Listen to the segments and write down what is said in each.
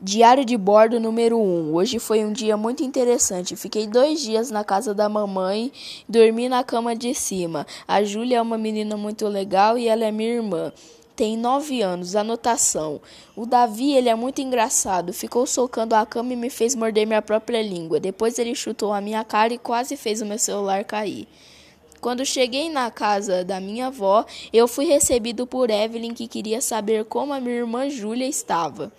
Diário de bordo número 1. Hoje foi um dia muito interessante. Fiquei dois dias na casa da mamãe, dormi na cama de cima. A Júlia é uma menina muito legal e ela é minha irmã. Tem nove anos. Anotação. O Davi, ele é muito engraçado. Ficou socando a cama e me fez morder minha própria língua. Depois ele chutou a minha cara e quase fez o meu celular cair. Quando cheguei na casa da minha avó, eu fui recebido por Evelyn, que queria saber como a minha irmã Júlia estava.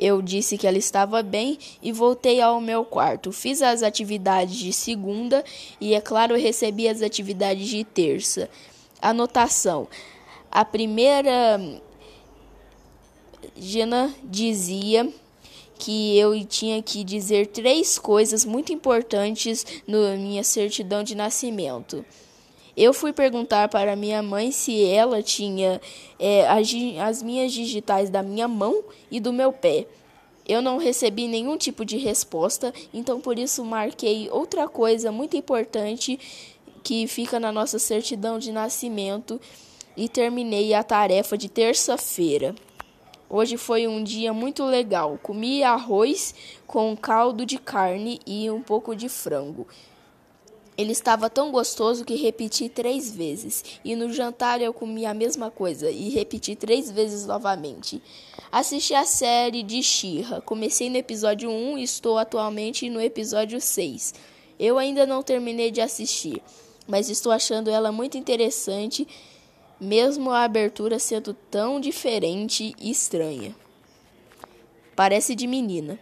Eu disse que ela estava bem e voltei ao meu quarto. Fiz as atividades de segunda e, é claro, recebi as atividades de terça. Anotação: a primeira. Gina dizia que eu tinha que dizer três coisas muito importantes na minha certidão de nascimento. Eu fui perguntar para minha mãe se ela tinha é, as, as minhas digitais da minha mão e do meu pé. Eu não recebi nenhum tipo de resposta, então por isso marquei outra coisa muito importante que fica na nossa certidão de nascimento e terminei a tarefa de terça-feira. Hoje foi um dia muito legal. Comi arroz com caldo de carne e um pouco de frango. Ele estava tão gostoso que repeti três vezes. E no jantar eu comi a mesma coisa e repeti três vezes novamente. Assisti a série de Shira. Comecei no episódio 1 e estou atualmente no episódio 6. Eu ainda não terminei de assistir, mas estou achando ela muito interessante, mesmo a abertura sendo tão diferente e estranha. Parece de menina.